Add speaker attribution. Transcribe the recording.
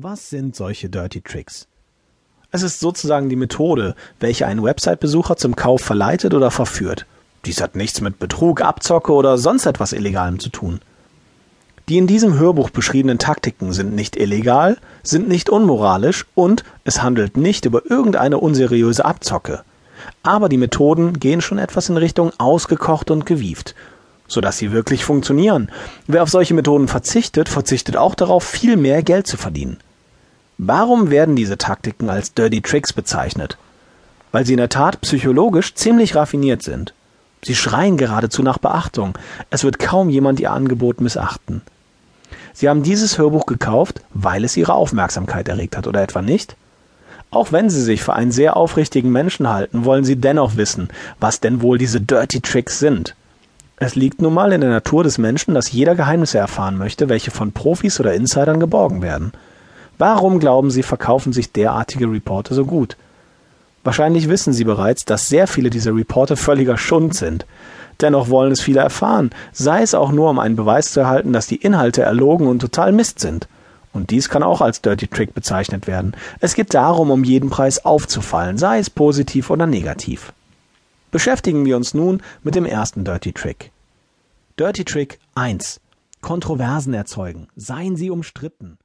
Speaker 1: Was sind solche Dirty Tricks? Es ist sozusagen die Methode, welche einen Website-Besucher zum Kauf verleitet oder verführt. Dies hat nichts mit Betrug, Abzocke oder sonst etwas Illegalem zu tun. Die in diesem Hörbuch beschriebenen Taktiken sind nicht illegal, sind nicht unmoralisch und es handelt nicht über irgendeine unseriöse Abzocke. Aber die Methoden gehen schon etwas in Richtung ausgekocht und gewieft, sodass sie wirklich funktionieren. Wer auf solche Methoden verzichtet, verzichtet auch darauf, viel mehr Geld zu verdienen. Warum werden diese Taktiken als Dirty Tricks bezeichnet? Weil sie in der Tat psychologisch ziemlich raffiniert sind. Sie schreien geradezu nach Beachtung. Es wird kaum jemand ihr Angebot missachten. Sie haben dieses Hörbuch gekauft, weil es ihre Aufmerksamkeit erregt hat, oder etwa nicht? Auch wenn Sie sich für einen sehr aufrichtigen Menschen halten, wollen Sie dennoch wissen, was denn wohl diese Dirty Tricks sind. Es liegt nun mal in der Natur des Menschen, dass jeder Geheimnisse erfahren möchte, welche von Profis oder Insidern geborgen werden. Warum glauben Sie, verkaufen sich derartige Reporte so gut? Wahrscheinlich wissen Sie bereits, dass sehr viele dieser Reporte völliger Schund sind. Dennoch wollen es viele erfahren, sei es auch nur, um einen Beweis zu erhalten, dass die Inhalte erlogen und total Mist sind. Und dies kann auch als Dirty Trick bezeichnet werden. Es geht darum, um jeden Preis aufzufallen, sei es positiv oder negativ. Beschäftigen wir uns nun mit dem ersten Dirty Trick. Dirty Trick 1. Kontroversen erzeugen. Seien Sie umstritten.